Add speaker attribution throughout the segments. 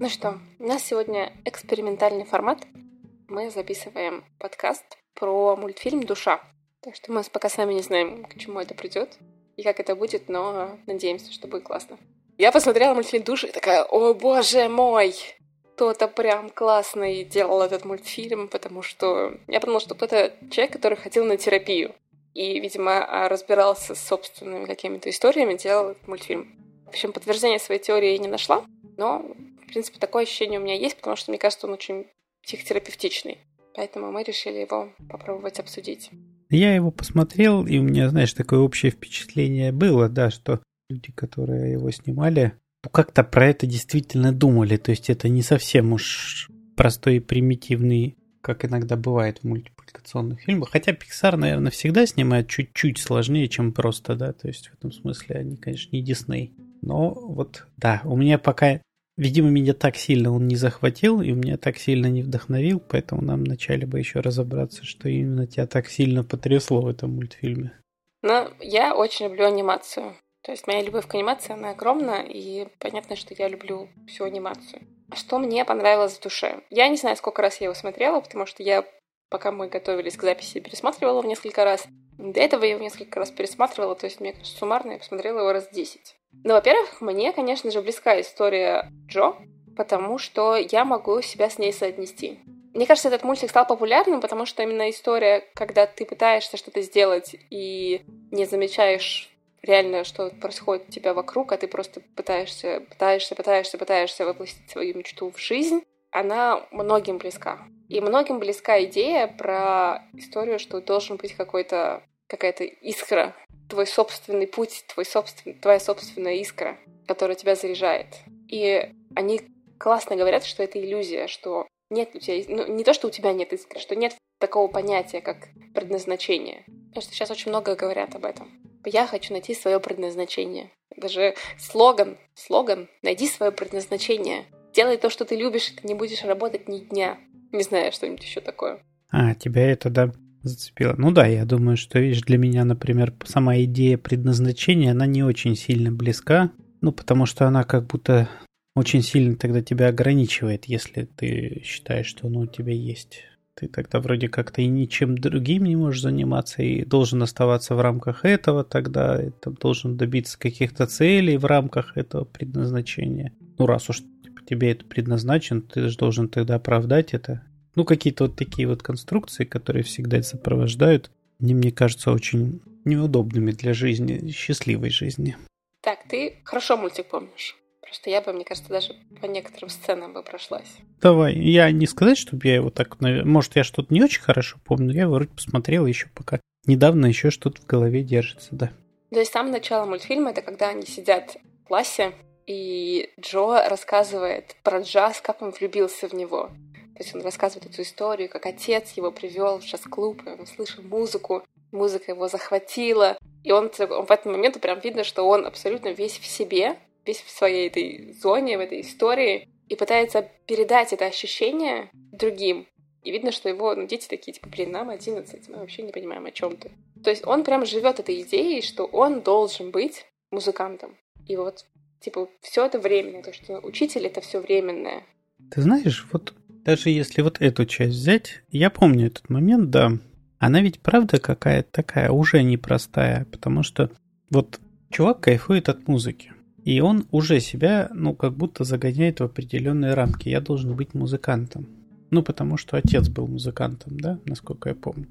Speaker 1: Ну что, у нас сегодня экспериментальный формат. Мы записываем подкаст про мультфильм «Душа». Так что мы пока сами не знаем, к чему это придет и как это будет, но надеемся, что будет классно. Я посмотрела мультфильм «Душа» и такая, о боже мой, кто-то прям классный делал этот мультфильм, потому что я подумала, что кто-то человек, который ходил на терапию и, видимо, разбирался с собственными какими-то историями, делал этот мультфильм. В общем, подтверждения своей теории я не нашла, но в принципе, такое ощущение у меня есть, потому что, мне кажется, он очень психотерапевтичный. Поэтому мы решили его попробовать обсудить.
Speaker 2: Я его посмотрел, и у меня, знаешь, такое общее впечатление было, да, что люди, которые его снимали, как-то про это действительно думали. То есть это не совсем уж простой и примитивный, как иногда бывает в мультипликационных фильмах. Хотя Pixar, наверное, всегда снимает чуть-чуть сложнее, чем просто, да. То есть в этом смысле они, конечно, не Дисней. Но вот, да, у меня пока Видимо, меня так сильно он не захватил, и меня так сильно не вдохновил, поэтому нам вначале бы еще разобраться, что именно тебя так сильно потрясло в этом мультфильме.
Speaker 1: Ну, я очень люблю анимацию. То есть моя любовь к анимации, она огромна, и понятно, что я люблю всю анимацию. Что мне понравилось в душе? Я не знаю, сколько раз я его смотрела, потому что я, пока мы готовились к записи, пересматривала его несколько раз. До этого я его несколько раз пересматривала, то есть, мне кажется, суммарно я посмотрела его раз десять. Ну, во-первых, мне, конечно же, близка история Джо, потому что я могу себя с ней соотнести. Мне кажется, этот мультик стал популярным, потому что именно история, когда ты пытаешься что-то сделать и не замечаешь реально, что происходит у тебя вокруг, а ты просто пытаешься, пытаешься, пытаешься, пытаешься воплотить свою мечту в жизнь, она многим близка. И многим близка идея про историю, что должен быть какой-то какая-то искра твой собственный путь, твой собствен... твоя собственная искра, которая тебя заряжает. И они классно говорят, что это иллюзия, что нет у тебя, ну, не то, что у тебя нет искры, что нет такого понятия, как предназначение. Потому что сейчас очень много говорят об этом. Я хочу найти свое предназначение. Даже слоган, слоган «Найди свое предназначение». Делай то, что ты любишь, и ты не будешь работать ни дня. Не знаю, что-нибудь еще такое.
Speaker 2: А, тебя это, да, зацепило. Ну да, я думаю, что, видишь, для меня, например, сама идея предназначения, она не очень сильно близка, ну, потому что она как будто очень сильно тогда тебя ограничивает, если ты считаешь, что оно у тебя есть. Ты тогда вроде как-то и ничем другим не можешь заниматься и должен оставаться в рамках этого, тогда это должен добиться каких-то целей в рамках этого предназначения. Ну, раз уж типа, тебе это предназначено, ты же должен тогда оправдать это ну, какие-то вот такие вот конструкции, которые всегда сопровождают, они, мне кажется, очень неудобными для жизни, счастливой жизни.
Speaker 1: Так, ты хорошо мультик помнишь. Просто я бы, мне кажется, даже по некоторым сценам бы прошлась.
Speaker 2: Давай, я не сказать, чтобы я его так... Может, я что-то не очень хорошо помню, но я его вроде посмотрел еще пока. Недавно еще что-то в голове держится, да.
Speaker 1: То есть самое начало мультфильма — это когда они сидят в классе, и Джо рассказывает про джаз, как он влюбился в него. То есть он рассказывает эту историю, как отец его привел в джаз-клуб, и он слышал музыку, музыка его захватила. И он, он в этот момент прям видно, что он абсолютно весь в себе, весь в своей этой зоне, в этой истории, и пытается передать это ощущение другим. И видно, что его ну, дети такие, типа, блин, нам 11, мы вообще не понимаем, о чем ты. То есть он прям живет этой идеей, что он должен быть музыкантом. И вот, типа, все это временно, то, что учитель это все временное.
Speaker 2: Ты знаешь, вот даже если вот эту часть взять, я помню этот момент, да, она ведь правда какая-то такая уже непростая, потому что вот чувак кайфует от музыки. И он уже себя, ну, как будто загоняет в определенные рамки. Я должен быть музыкантом. Ну, потому что отец был музыкантом, да, насколько я помню.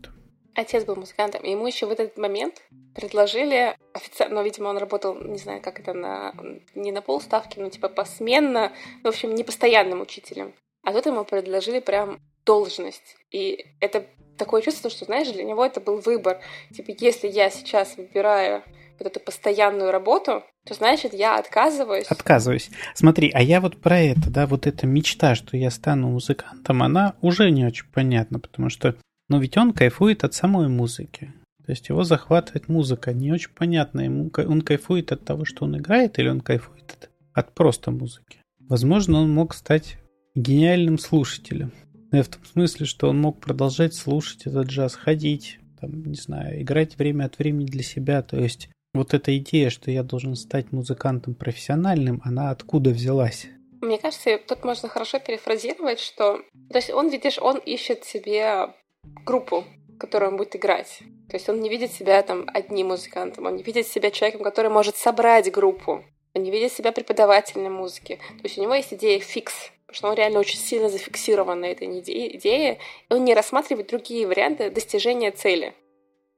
Speaker 1: Отец был музыкантом. И ему еще в этот момент предложили официально, но, видимо, он работал, не знаю, как это, на, не на полставки, но типа посменно, в общем, не постоянным учителем. А тут ему предложили прям должность. И это такое чувство, что, знаешь, для него это был выбор. Типа, если я сейчас выбираю вот эту постоянную работу, то значит я отказываюсь.
Speaker 2: Отказываюсь. Смотри, а я вот про это, да, вот эта мечта, что я стану музыкантом, она уже не очень понятна, потому что, ну ведь он кайфует от самой музыки. То есть его захватывает музыка, не очень понятно, ему он кайфует от того, что он играет, или он кайфует от, от просто музыки. Возможно, он мог стать гениальным слушателем. Ну, в том смысле, что он мог продолжать слушать этот джаз, ходить, там, не знаю, играть время от времени для себя. То есть вот эта идея, что я должен стать музыкантом профессиональным, она откуда взялась?
Speaker 1: Мне кажется, тут можно хорошо перефразировать, что... То есть он, видишь, он ищет себе группу, которую он будет играть. То есть он не видит себя там одним музыкантом, он не видит себя человеком, который может собрать группу. Он не видит себя преподавателем музыки. То есть у него есть идея фикс, потому что он реально очень сильно зафиксирован на этой идее, и он не рассматривает другие варианты достижения цели.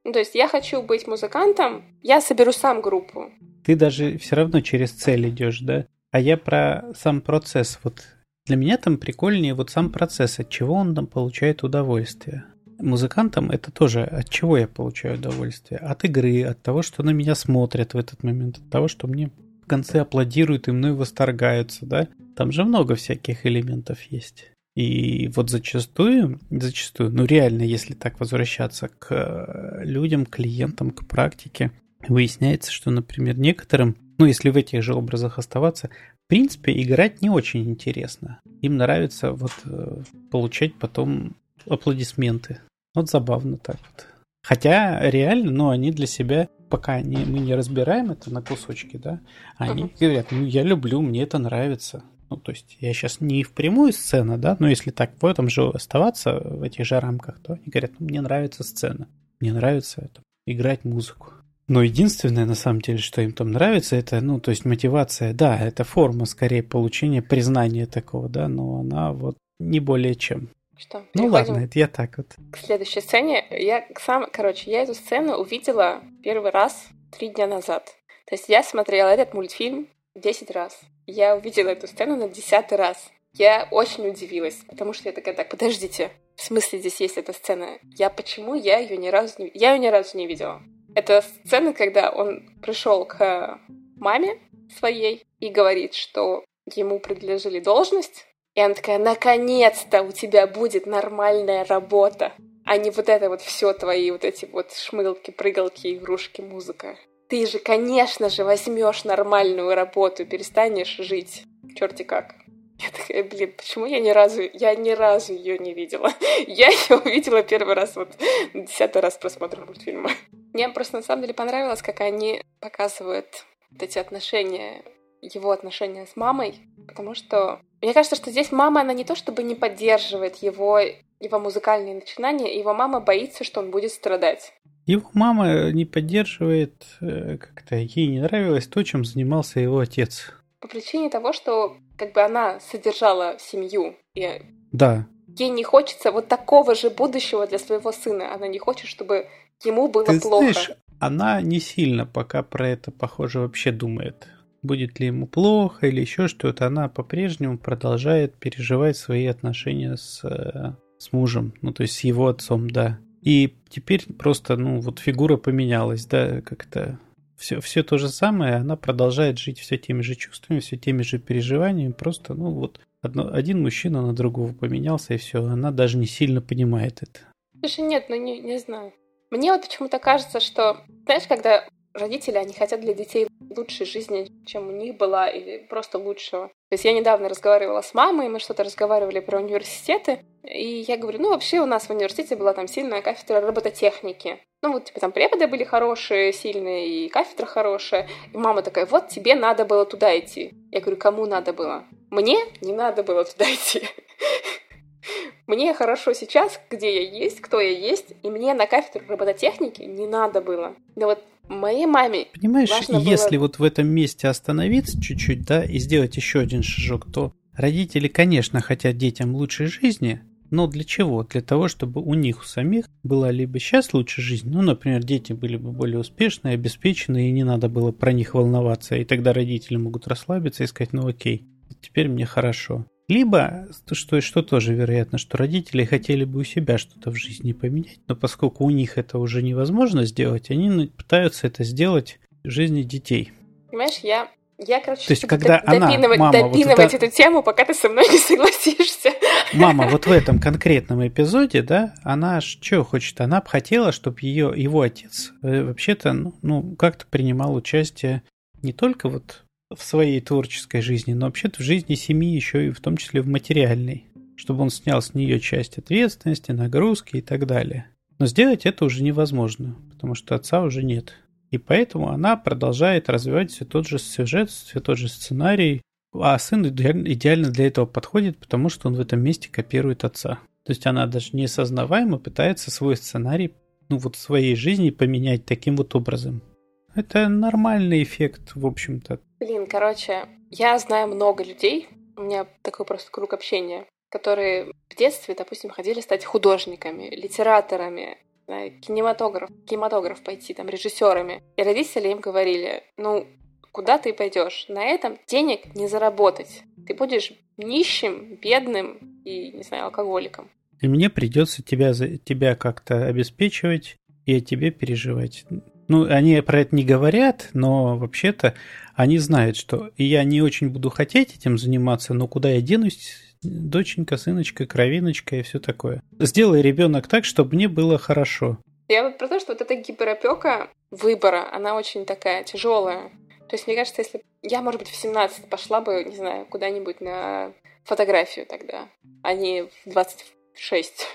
Speaker 1: Ну, то есть я хочу быть музыкантом, я соберу сам группу.
Speaker 2: Ты даже все равно через цель идешь, да? А я про сам процесс. Вот для меня там прикольнее вот сам процесс, от чего он там получает удовольствие. Музыкантам это тоже от чего я получаю удовольствие? От игры, от того, что на меня смотрят в этот момент, от того, что мне в конце аплодируют и мной восторгаются, да? Там же много всяких элементов есть. И вот зачастую, зачастую, ну реально, если так возвращаться к э, людям, клиентам, к практике, выясняется, что, например, некоторым, ну если в этих же образах оставаться, в принципе, играть не очень интересно. Им нравится вот э, получать потом аплодисменты. Вот забавно так вот. Хотя реально, ну, они для себя, пока они, мы не разбираем это на кусочки, да, они uh-huh. говорят, ну, я люблю, мне это нравится. Ну, то есть я сейчас не в прямую сцену, да, но если так в этом же оставаться, в этих же рамках, то они говорят, ну, мне нравится сцена, мне нравится это, играть музыку. Но единственное, на самом деле, что им там нравится, это, ну, то есть мотивация, да, это форма, скорее, получения признания такого, да, но она вот не более чем.
Speaker 1: Что?
Speaker 2: Ну ладно, это я так вот.
Speaker 1: К следующей сцене. Я сам, короче, я эту сцену увидела первый раз три дня назад. То есть я смотрела этот мультфильм 10 раз. Я увидела эту сцену на десятый раз. Я очень удивилась, потому что я такая, так, подождите, в смысле здесь есть эта сцена? Я почему я ее ни разу не... Я ее ни разу не видела. Это сцена, когда он пришел к маме своей и говорит, что ему предложили должность, и она такая, наконец-то у тебя будет нормальная работа, а не вот это вот все твои вот эти вот шмылки, прыгалки, игрушки, музыка. Ты же, конечно же, возьмешь нормальную работу, перестанешь жить. Черти как. Я такая, блин, почему я ни разу, я ни разу ее не видела. Я ее увидела первый раз, вот, десятый раз просмотра мультфильма. Мне просто на самом деле понравилось, как они показывают вот эти отношения, его отношения с мамой, потому что мне кажется, что здесь мама, она не то чтобы не поддерживает его, его музыкальные начинания, его мама боится, что он будет страдать.
Speaker 2: Его мама не поддерживает, э, как-то ей не нравилось то, чем занимался его отец.
Speaker 1: По причине того, что как бы она содержала семью. И
Speaker 2: да.
Speaker 1: Ей не хочется вот такого же будущего для своего сына. Она не хочет, чтобы ему было
Speaker 2: Ты
Speaker 1: плохо.
Speaker 2: Знаешь, она не сильно пока про это, похоже, вообще думает. Будет ли ему плохо или еще что-то, она по-прежнему продолжает переживать свои отношения с, э, с мужем, ну то есть с его отцом, да. И теперь просто, ну, вот фигура поменялась, да, как-то все, все то же самое, она продолжает жить все теми же чувствами, все теми же переживаниями, просто, ну, вот одно, один мужчина на другого поменялся, и все, она даже не сильно понимает это.
Speaker 1: Слушай, нет, ну не, не знаю. Мне вот почему-то кажется, что, знаешь, когда родители, они хотят для детей лучшей жизни, чем у них была, или просто лучшего. То есть я недавно разговаривала с мамой, мы что-то разговаривали про университеты, и я говорю, ну вообще у нас в университете была там сильная кафедра робототехники. Ну вот, типа, там преподы были хорошие, сильные, и кафедра хорошая. И мама такая, вот тебе надо было туда идти. Я говорю, кому надо было? Мне не надо было туда идти. Мне хорошо сейчас, где я есть, кто я есть, и мне на кафедру робототехники не надо было. Но вот моей маме
Speaker 2: Понимаешь, если было... вот в этом месте остановиться чуть-чуть, да, и сделать еще один шажок, то родители, конечно, хотят детям лучшей жизни, но для чего? Для того, чтобы у них у самих была либо сейчас лучше жизнь, ну, например, дети были бы более успешные, обеспеченные, и не надо было про них волноваться, и тогда родители могут расслабиться и сказать, ну окей, теперь мне хорошо. Либо, что, что тоже вероятно, что родители хотели бы у себя что-то в жизни поменять, но поскольку у них это уже невозможно сделать, они пытаются это сделать в жизни детей.
Speaker 1: Понимаешь, я, я короче,
Speaker 2: То есть, когда допинывать,
Speaker 1: она, мама, допинывать вот это... эту тему, пока ты со мной не согласишься.
Speaker 2: Мама вот в этом конкретном эпизоде, да, она что хочет? Она бы хотела, чтобы ее, его отец э, вообще-то, ну, ну, как-то принимал участие не только вот в своей творческой жизни, но вообще-то в жизни семьи еще и в том числе в материальной. чтобы он снял с нее часть ответственности, нагрузки и так далее. Но сделать это уже невозможно, потому что отца уже нет. И поэтому она продолжает развивать все тот же сюжет, все тот же сценарий, а сын идеально для этого подходит, потому что он в этом месте копирует отца. То есть она даже неосознаваемо пытается свой сценарий, ну вот своей жизни поменять таким вот образом. Это нормальный эффект, в общем-то.
Speaker 1: Блин, короче, я знаю много людей, у меня такой просто круг общения, которые в детстве, допустим, хотели стать художниками, литераторами, кинематограф, кинематограф пойти, там, режиссерами. И родители им говорили, ну, куда ты пойдешь? На этом денег не заработать. Ты будешь нищим, бедным и, не знаю, алкоголиком.
Speaker 2: И мне придется тебя, тебя как-то обеспечивать и о тебе переживать. Ну, они про это не говорят, но вообще-то они знают, что я не очень буду хотеть этим заниматься, но куда я денусь, доченька, сыночка, кровиночка и все такое. Сделай ребенок так, чтобы мне было хорошо.
Speaker 1: Я вот про то, что вот эта гиперопека выбора, она очень такая тяжелая. То есть, мне кажется, если я, может быть, в 17 пошла бы, не знаю, куда-нибудь на фотографию тогда, а не в 26.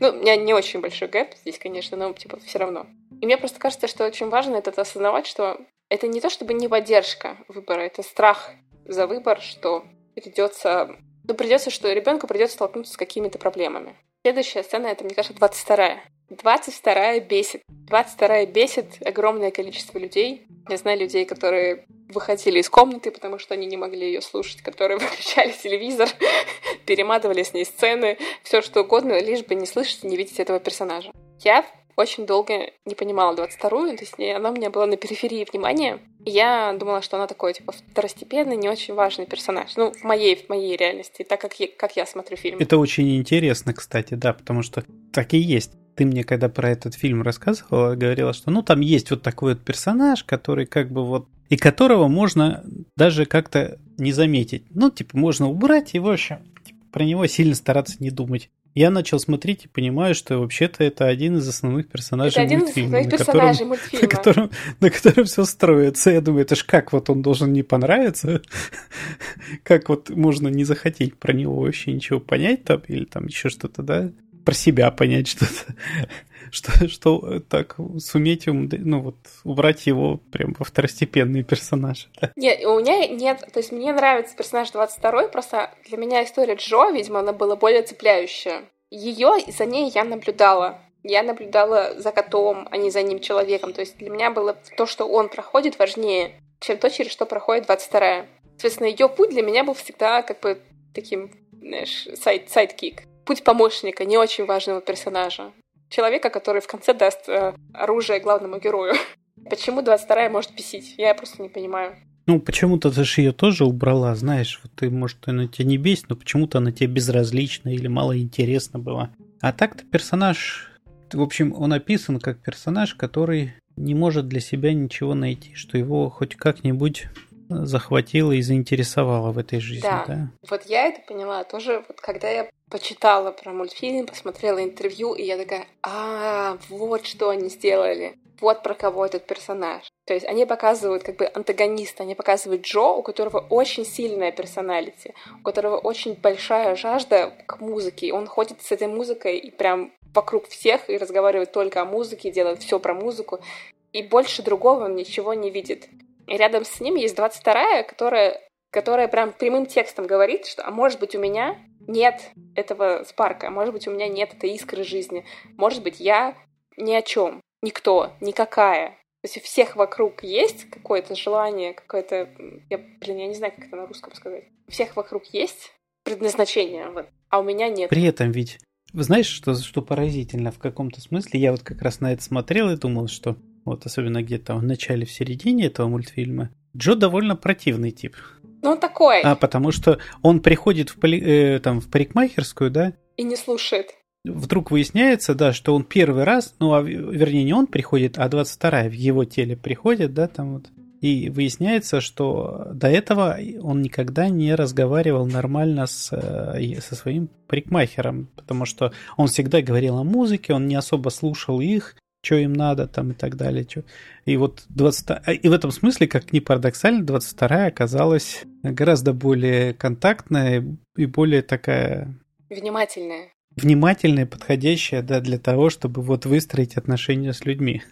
Speaker 1: Ну, у меня не очень большой гэп здесь, конечно, но, типа, все равно. И мне просто кажется, что очень важно это осознавать, что это не то чтобы не поддержка выбора, это страх за выбор, что придется ну, придется, что ребенку придется столкнуться с какими-то проблемами. Следующая сцена, это, мне кажется, 22-я. 22-я бесит. 22-я бесит огромное количество людей. Я знаю людей, которые выходили из комнаты, потому что они не могли ее слушать, которые выключали телевизор, перематывали с ней сцены, все что угодно, лишь бы не слышать и не видеть этого персонажа. Я очень долго не понимала 22-ю, то есть она у меня была на периферии внимания. Я думала, что она такой, типа, второстепенный, не очень важный персонаж. Ну, в моей, в моей реальности, так как я, как я смотрю фильм.
Speaker 2: Это очень интересно, кстати, да, потому что так и есть. Ты мне, когда про этот фильм рассказывала, говорила, что, ну, там есть вот такой вот персонаж, который как бы вот и которого можно даже как-то не заметить. Ну, типа, можно убрать и, в общем, типа, про него сильно стараться не думать. Я начал смотреть и понимаю, что вообще-то это один из основных персонажей это мультфильма.
Speaker 1: один из основных персонажей мультфильма.
Speaker 2: На котором, на котором все строится. Я думаю, это ж как вот он должен не понравиться? как вот можно не захотеть про него вообще ничего понять там или там еще что-то, да? Про себя понять что-то что, что так суметь ну, вот, убрать его прям во второстепенный персонаж. Да?
Speaker 1: Нет, у меня нет, то есть мне нравится персонаж 22 просто для меня история Джо, видимо, она была более цепляющая. Ее, за ней я наблюдала. Я наблюдала за котом, а не за ним человеком. То есть для меня было то, что он проходит, важнее, чем то, через что проходит 22-я. Соответственно, ее путь для меня был всегда как бы таким, знаешь, side, sidekick. Путь помощника, не очень важного персонажа человека, который в конце даст э, оружие главному герою. Почему 22-я может бесить? Я просто не понимаю.
Speaker 2: Ну, почему-то ты же ее тоже убрала, знаешь, вот ты, может, она тебя не бесит, но почему-то она тебе безразлична или мало интересна была. А так-то персонаж, в общем, он описан как персонаж, который не может для себя ничего найти, что его хоть как-нибудь захватило и заинтересовало в этой жизни, да. да?
Speaker 1: Вот я это поняла тоже, вот когда я почитала про мультфильм, посмотрела интервью, и я такая, а, вот что они сделали. Вот про кого этот персонаж. То есть они показывают как бы антагониста, они показывают Джо, у которого очень сильная персоналити, у которого очень большая жажда к музыке. И он ходит с этой музыкой и прям вокруг всех и разговаривает только о музыке, делает все про музыку. И больше другого он ничего не видит. И рядом с ним есть 22-я, которая, которая прям прямым текстом говорит, что «а может быть у меня нет этого спарка, а может быть у меня нет этой искры жизни, может быть я ни о чем, никто, никакая». То есть у всех вокруг есть какое-то желание, какое-то... Я, блин, я не знаю, как это на русском сказать. У всех вокруг есть предназначение, вот, а у меня нет.
Speaker 2: При этом ведь вы знаете, что, что поразительно в каком-то смысле? Я вот как раз на это смотрел и думал, что вот особенно где-то в начале, в середине этого мультфильма, Джо довольно противный тип.
Speaker 1: Ну, он такой.
Speaker 2: А, потому что он приходит в, поли, э, там, в парикмахерскую, да?
Speaker 1: И не слушает.
Speaker 2: Вдруг выясняется, да, что он первый раз, ну, а, вернее, не он приходит, а 22-я в его теле приходит, да, там вот. И выясняется, что до этого он никогда не разговаривал нормально с, э, со своим парикмахером, потому что он всегда говорил о музыке, он не особо слушал их, что им надо там и так далее. Что... И вот 20... А, и в этом смысле, как ни парадоксально, 22-я оказалась гораздо более контактная и более такая
Speaker 1: Внимательная.
Speaker 2: Внимательная, подходящая, да, для того, чтобы вот выстроить отношения с людьми.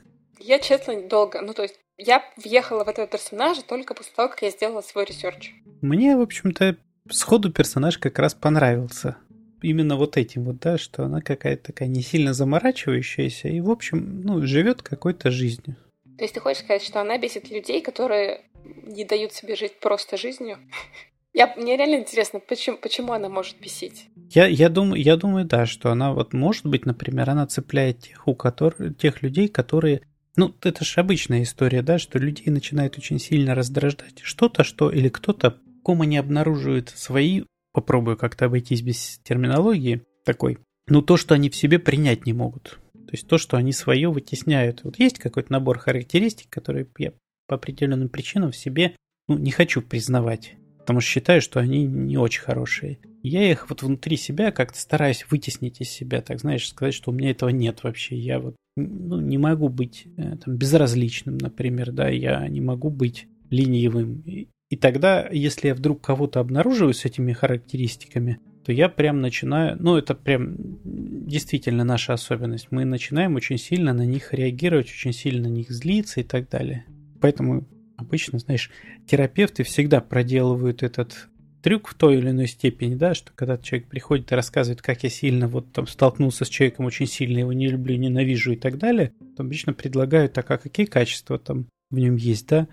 Speaker 1: Я, честно, долго, ну, то есть, я въехала в этого персонажа только после того, как я сделала свой research.
Speaker 2: Мне, в общем-то, сходу персонаж как раз понравился. Именно вот этим вот, да, что она какая-то такая не сильно заморачивающаяся и, в общем, ну, живет какой-то жизнью.
Speaker 1: То есть ты хочешь сказать, что она бесит людей, которые не дают себе жить просто жизнью? Я, мне реально интересно, почему, почему она может бесить?
Speaker 2: Я, я, думаю, я думаю, да, что она вот может быть, например, она цепляет тех, у которых, тех людей, которые ну, это же обычная история, да, что людей начинает очень сильно раздражать что-то, что или кто-то, ком они обнаруживают свои, попробую как-то обойтись без терминологии такой, ну, то, что они в себе принять не могут. То есть то, что они свое вытесняют. Вот есть какой-то набор характеристик, которые я по определенным причинам в себе ну, не хочу признавать, потому что считаю, что они не очень хорошие. Я их вот внутри себя как-то стараюсь вытеснить из себя, так знаешь, сказать, что у меня этого нет вообще. Я вот ну, не могу быть э, там, безразличным, например, да, я не могу быть ленивым. И, тогда, если я вдруг кого-то обнаруживаю с этими характеристиками, то я прям начинаю, ну это прям действительно наша особенность, мы начинаем очень сильно на них реагировать, очень сильно на них злиться и так далее. Поэтому обычно, знаешь, терапевты всегда проделывают этот трюк в той или иной степени, да, что когда человек приходит и рассказывает, как я сильно вот там столкнулся с человеком, очень сильно его не люблю, ненавижу и так далее, то обычно предлагают, так, а какие качества там в нем есть, да,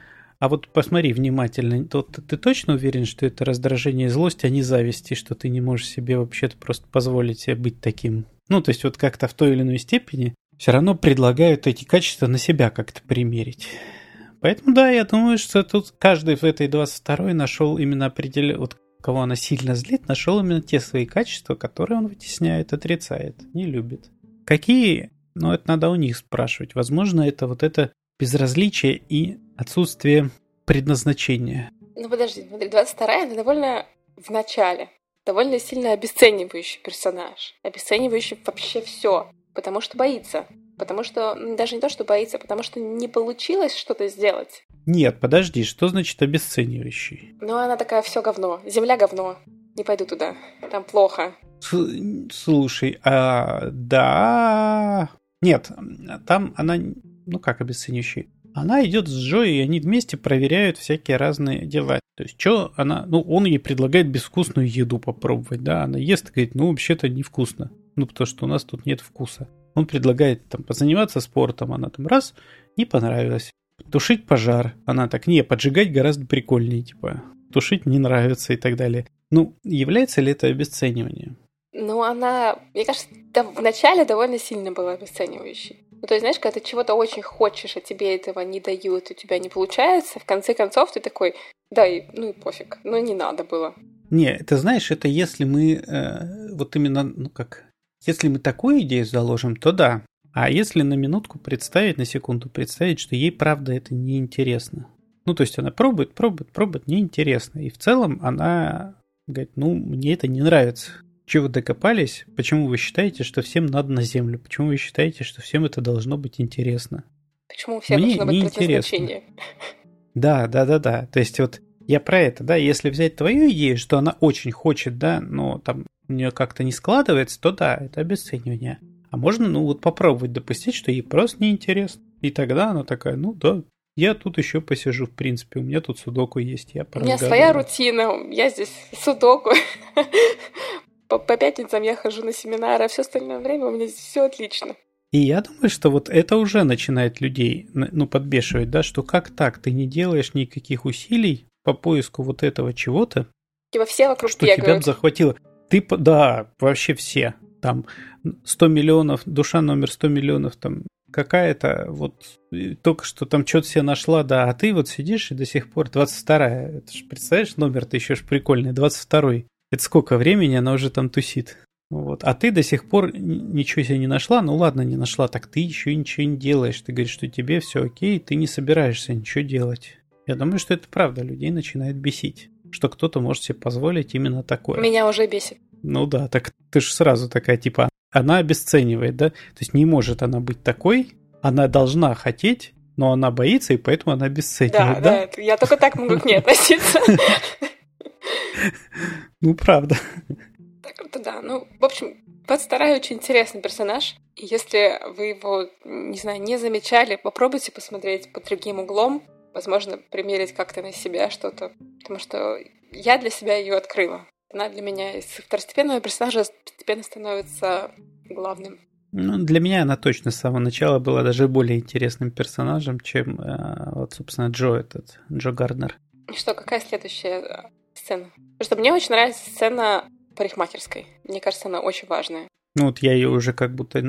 Speaker 2: а вот посмотри внимательно, то ты точно уверен, что это раздражение и злость, а не зависть, и что ты не можешь себе вообще-то просто позволить себе быть таким? Ну, то есть вот как-то в той или иной степени все равно предлагают эти качества на себя как-то примерить. Поэтому да, я думаю, что тут каждый в этой 22-й нашел именно определенный, вот кого она сильно злит, нашел именно те свои качества, которые он вытесняет, отрицает, не любит. Какие? Ну, это надо у них спрашивать. Возможно, это вот это безразличие и отсутствие предназначения.
Speaker 1: Ну подожди, смотри, 22-я, это довольно в начале. Довольно сильно обесценивающий персонаж. Обесценивающий вообще все. Потому что боится. Потому что, даже не то, что боится, потому что не получилось что-то сделать.
Speaker 2: Нет, подожди, что значит обесценивающий?
Speaker 1: Ну, она такая, все говно. Земля говно. Не пойду туда. Там плохо.
Speaker 2: Слушай, а да. Нет, там она ну как обесценивающий, она идет с Джой, и они вместе проверяют всякие разные дела. То есть, что она, ну, он ей предлагает безвкусную еду попробовать, да, она ест и говорит, ну, вообще-то невкусно, ну, потому что у нас тут нет вкуса. Он предлагает там позаниматься спортом, она там раз, не понравилось. Тушить пожар, она так, не, поджигать гораздо прикольнее, типа, тушить не нравится и так далее. Ну, является ли это обесценивание?
Speaker 1: Ну, она, мне кажется, вначале довольно сильно была обесценивающей. Ну, то есть, знаешь, когда ты чего-то очень хочешь, а тебе этого не дают, у тебя не получается, в конце концов ты такой, да, и, ну и пофиг, ну не надо было.
Speaker 2: Не, это знаешь, это если мы э, вот именно, ну как, если мы такую идею заложим, то да. А если на минутку представить, на секунду представить, что ей правда это неинтересно. Ну, то есть она пробует, пробует, пробует, неинтересно. И в целом она говорит, ну, мне это не нравится. Чего вы докопались? Почему вы считаете, что всем надо на Землю? Почему вы считаете, что всем это должно быть интересно?
Speaker 1: Почему всем Мне должно быть предназначение?
Speaker 2: Да, да, да, да. То есть вот я про это, да, если взять твою идею, что она очень хочет, да, но там у нее как-то не складывается, то да, это обесценивание. А можно, ну, вот попробовать допустить, что ей просто неинтересно. И тогда она такая, ну да, я тут еще посижу, в принципе, у меня тут судоку есть, я
Speaker 1: У меня своя рутина, я здесь судоку по, по пятницам я хожу на семинары, а все остальное время у меня здесь все отлично.
Speaker 2: И я думаю, что вот это уже начинает людей, ну, подбешивать, да, что как так, ты не делаешь никаких усилий по поиску вот этого чего-то,
Speaker 1: Типа все вокруг
Speaker 2: что бегают. тебя захватило. Ты, да, вообще все. Там 100 миллионов, душа номер 100 миллионов, там какая-то вот только что там что-то себе нашла, да, а ты вот сидишь и до сих пор 22-я. Это ж, представляешь, номер-то еще ж прикольный, 22-й. Это сколько времени она уже там тусит. Вот. А ты до сих пор ничего себе не нашла, ну ладно, не нашла, так ты еще ничего не делаешь. Ты говоришь, что тебе все окей, ты не собираешься ничего делать. Я думаю, что это правда, людей начинает бесить, что кто-то может себе позволить именно такое.
Speaker 1: Меня уже бесит.
Speaker 2: Ну да, так ты же сразу такая, типа, она обесценивает, да? То есть не может она быть такой, она должна хотеть, но она боится, и поэтому она обесценивает, да?
Speaker 1: Да, да, я только так могу к ней относиться.
Speaker 2: Ну, правда.
Speaker 1: Это да. Ну, в общем, 22 очень интересный персонаж. И если вы его, не знаю, не замечали, попробуйте посмотреть под другим углом. Возможно, примерить как-то на себя что-то. Потому что я для себя ее открыла. Она для меня из второстепенного персонажа постепенно становится главным.
Speaker 2: Ну, для меня она точно с самого начала была даже более интересным персонажем, чем, э, вот, собственно, Джо этот, Джо Гарднер.
Speaker 1: И что, какая следующая э, сцена? Потому что мне очень нравится сцена парикмахерской. Мне кажется, она очень важная.
Speaker 2: Ну вот я ее уже как будто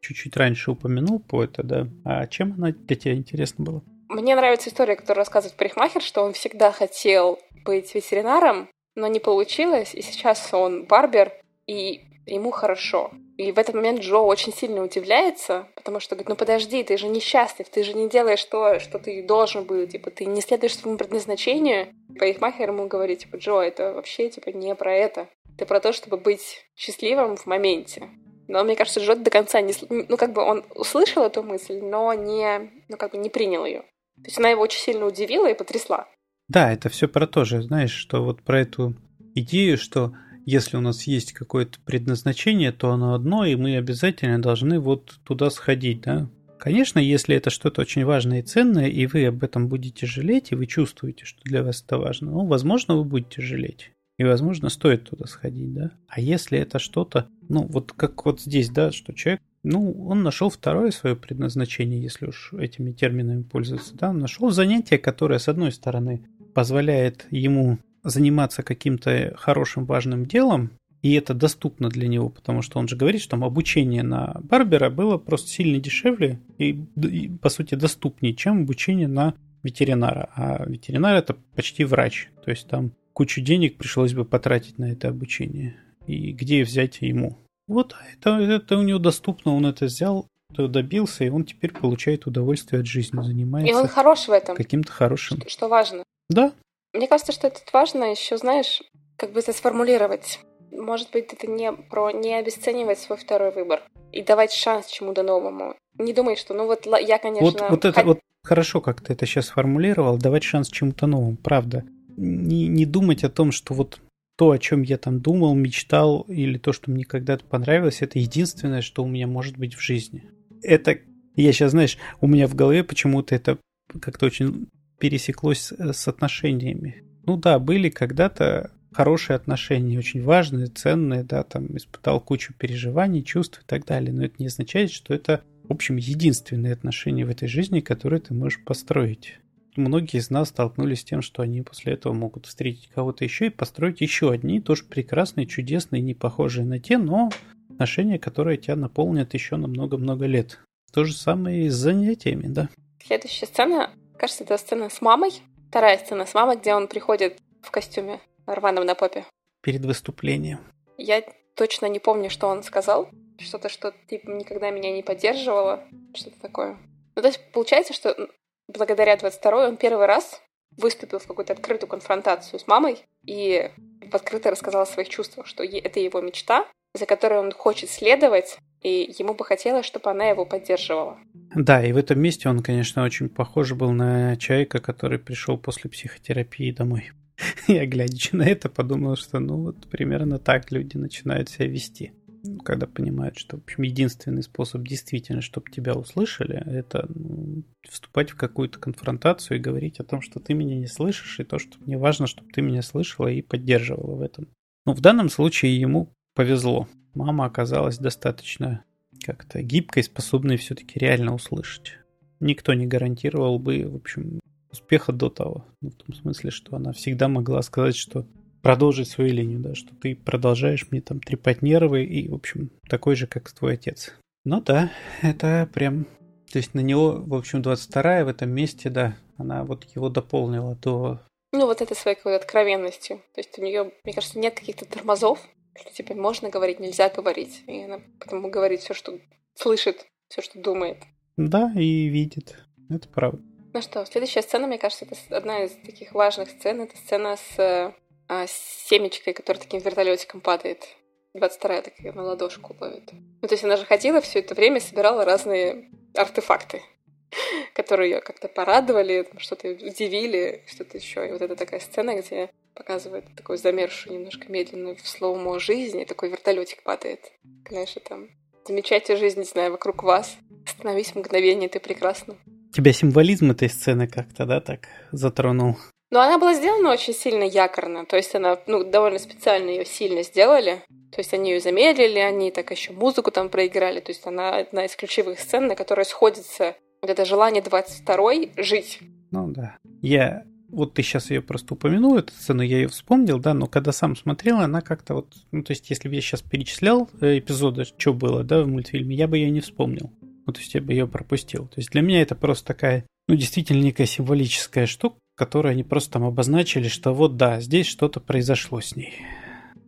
Speaker 2: чуть-чуть раньше упомянул по это, да. А чем она для тебя интересна была?
Speaker 1: Мне нравится история, которую рассказывает парикмахер, что он всегда хотел быть ветеринаром, но не получилось, и сейчас он барбер, и ему хорошо. И в этот момент Джо очень сильно удивляется, потому что говорит, ну подожди, ты же несчастлив, ты же не делаешь то, что ты должен был, типа, ты не следуешь своему предназначению. Парикмахер ему говорит, типа, Джо, это вообще, типа, не про это. Это про то, чтобы быть счастливым в моменте. Но мне кажется, Джо до конца не... Ну, как бы он услышал эту мысль, но не... Ну, как бы не принял ее. То есть она его очень сильно удивила и потрясла.
Speaker 2: Да, это все про то же, знаешь, что вот про эту идею, что если у нас есть какое-то предназначение, то оно одно, и мы обязательно должны вот туда сходить, да. Конечно, если это что-то очень важное и ценное, и вы об этом будете жалеть, и вы чувствуете, что для вас это важно, ну, возможно, вы будете жалеть. И, возможно, стоит туда сходить, да. А если это что-то, ну, вот как вот здесь, да, что человек, ну, он нашел второе свое предназначение, если уж этими терминами пользоваться, да, он нашел занятие, которое, с одной стороны, позволяет ему заниматься каким-то хорошим важным делом, и это доступно для него, потому что он же говорит, что там обучение на барбера было просто сильно дешевле и, и по сути доступнее, чем обучение на ветеринара. А ветеринар это почти врач, то есть там кучу денег пришлось бы потратить на это обучение. И где взять ему? Вот это, это у него доступно, он это взял, добился, и он теперь получает удовольствие от жизни, занимается.
Speaker 1: И он хорош в этом.
Speaker 2: Каким-то хорошим.
Speaker 1: Что, что важно.
Speaker 2: Да,
Speaker 1: мне кажется, что это важно еще, знаешь, как бы это сформулировать. Может быть, это не про не обесценивать свой второй выбор и давать шанс чему-то новому. Не думай, что, ну вот я, конечно...
Speaker 2: Вот, вот это вот хорошо, как ты это сейчас сформулировал, давать шанс чему-то новому, правда. Не, не думать о том, что вот то, о чем я там думал, мечтал, или то, что мне когда-то понравилось, это единственное, что у меня может быть в жизни. Это, я сейчас, знаешь, у меня в голове почему-то это как-то очень пересеклось с отношениями. Ну да, были когда-то хорошие отношения, очень важные, ценные, да, там испытал кучу переживаний, чувств и так далее, но это не означает, что это, в общем, единственные отношения в этой жизни, которые ты можешь построить. Многие из нас столкнулись с тем, что они после этого могут встретить кого-то еще и построить еще одни, тоже прекрасные, чудесные, не похожие на те, но отношения, которые тебя наполнят еще на много-много лет. То же самое и с занятиями, да.
Speaker 1: Следующая сцена Кажется, это сцена с мамой. Вторая сцена с мамой, где он приходит в костюме рваном на попе.
Speaker 2: Перед выступлением.
Speaker 1: Я точно не помню, что он сказал. Что-то, что типа никогда меня не поддерживало. Что-то такое. Ну, то есть получается, что благодаря 22 он первый раз выступил в какую-то открытую конфронтацию с мамой и открыто рассказал о своих чувствах, что это его мечта, за которой он хочет следовать, и ему бы хотелось, чтобы она его поддерживала.
Speaker 2: Да, и в этом месте он, конечно, очень похож был на человека, который пришел после психотерапии домой. Я, глядя на это, подумал, что ну вот примерно так люди начинают себя вести. Когда понимают, что, в общем, единственный способ действительно, чтобы тебя услышали, это ну, вступать в какую-то конфронтацию и говорить о том, что ты меня не слышишь, и то, что мне важно, чтобы ты меня слышала и поддерживала в этом. Но в данном случае ему повезло мама оказалась достаточно как-то гибкой, способной все-таки реально услышать. Никто не гарантировал бы, в общем, успеха до того. Ну, в том смысле, что она всегда могла сказать, что продолжить свою линию, да, что ты продолжаешь мне там трепать нервы и, в общем, такой же, как твой отец. Ну да, это прям... То есть на него, в общем, 22-я в этом месте, да, она вот его дополнила до...
Speaker 1: Ну, вот этой своей какой-то откровенностью. То есть у нее, мне кажется, нет каких-то тормозов, что типа можно говорить, нельзя говорить. И она потому говорит все, что слышит, все, что думает.
Speaker 2: Да, и видит. Это правда.
Speaker 1: Ну что, следующая сцена, мне кажется, это одна из таких важных сцен. Это сцена с, а, с семечкой, которая таким вертолетиком падает. 22-я такая на ладошку ловит. Ну, то есть она же ходила все это время, собирала разные артефакты, которые ее как-то порадовали, что-то удивили, что-то еще. И вот это такая сцена, где показывает такую замершую, немножко медленную в слоумо жизнь, и такой вертолетик падает. Конечно, там замечайте жизнь, не знаю, вокруг вас. Остановись в мгновение, ты прекрасна.
Speaker 2: Тебя символизм этой сцены как-то, да, так затронул?
Speaker 1: Но она была сделана очень сильно якорно, то есть она, ну, довольно специально ее сильно сделали. То есть они ее замедлили, они так еще музыку там проиграли. То есть она одна из ключевых сцен, на которой сходится вот это желание 22-й жить.
Speaker 2: Ну да. Я вот ты сейчас ее просто упомянул, эту сцену, я ее вспомнил, да, но когда сам смотрел, она как-то вот, ну, то есть, если бы я сейчас перечислял э, эпизоды, что было, да, в мультфильме, я бы ее не вспомнил. Ну, то есть, я бы ее пропустил. То есть, для меня это просто такая, ну, действительно некая символическая штука, которую они просто там обозначили, что вот, да, здесь что-то произошло с ней.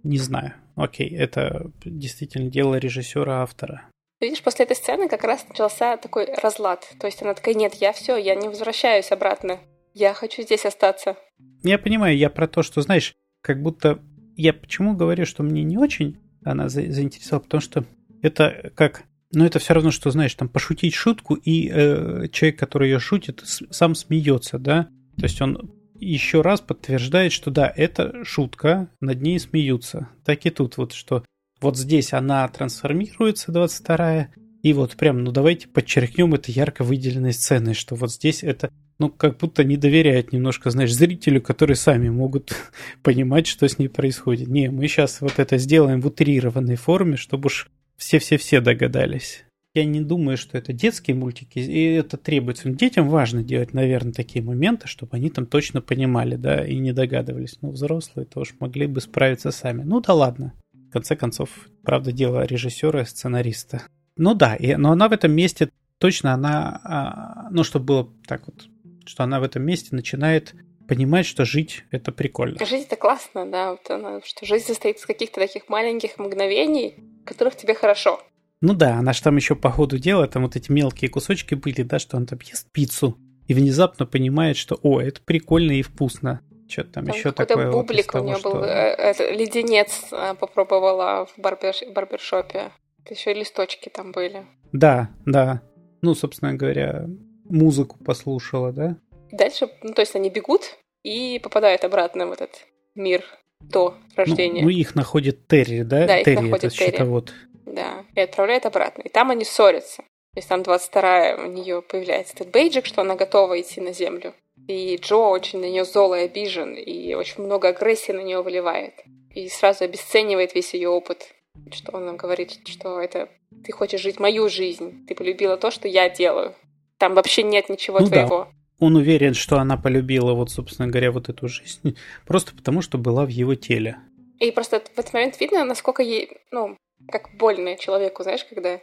Speaker 2: Не знаю. Окей, это действительно дело режиссера-автора.
Speaker 1: Видишь, после этой сцены как раз начался такой разлад. То есть она такая, нет, я все, я не возвращаюсь обратно я хочу здесь остаться.
Speaker 2: Я понимаю, я про то, что, знаешь, как будто... Я почему говорю, что мне не очень она за- заинтересовала, потому что это как... Ну, это все равно, что, знаешь, там, пошутить шутку, и э, человек, который ее шутит, с- сам смеется, да? То есть он еще раз подтверждает, что да, это шутка, над ней смеются. Так и тут вот, что вот здесь она трансформируется, 22-я, и вот прям, ну давайте подчеркнем это ярко выделенной сценой, что вот здесь это ну, как будто не доверяют немножко, знаешь, зрителю, которые сами могут понимать, что с ней происходит. Не, мы сейчас вот это сделаем в утрированной форме, чтобы уж все-все-все догадались. Я не думаю, что это детские мультики, и это требуется. Детям важно делать, наверное, такие моменты, чтобы они там точно понимали, да, и не догадывались. Но взрослые тоже могли бы справиться сами. Ну да ладно. В конце концов, правда, дело режиссера и сценариста. Ну да, и, но она в этом месте точно она, а, ну, чтобы было так вот что она в этом месте начинает понимать, что жить это прикольно.
Speaker 1: Жить это классно, да, вот она, что жизнь состоит из каких-то таких маленьких мгновений, в которых тебе хорошо.
Speaker 2: Ну да, она же там еще по ходу дела, там вот эти мелкие кусочки были, да, что он там ест пиццу и внезапно понимает, что, о, это прикольно и вкусно. Что-то там, там еще такое.
Speaker 1: бублик вот у нее того, был, что... Э, это, леденец э, попробовала в барбер, барбершопе. Еще листочки там были.
Speaker 2: Да, да. Ну, собственно говоря, музыку послушала, да?
Speaker 1: Дальше, ну, то есть они бегут и попадают обратно в этот мир до рождения.
Speaker 2: Ну, ну их находит Терри, да?
Speaker 1: Да,
Speaker 2: Терри,
Speaker 1: их находит
Speaker 2: это Терри. счетовод.
Speaker 1: Да, и отправляет обратно. И там они ссорятся. То есть там 22-я у нее появляется этот бейджик, что она готова идти на землю. И Джо очень на нее зол и обижен, и очень много агрессии на нее выливает. И сразу обесценивает весь ее опыт. Что он нам говорит, что это ты хочешь жить мою жизнь, ты полюбила то, что я делаю. Там вообще нет ничего ну твоего. Да.
Speaker 2: Он уверен, что она полюбила, вот, собственно говоря, вот эту жизнь, просто потому, что была в его теле.
Speaker 1: И просто в этот момент видно, насколько ей, ну, как больно человеку, знаешь, когда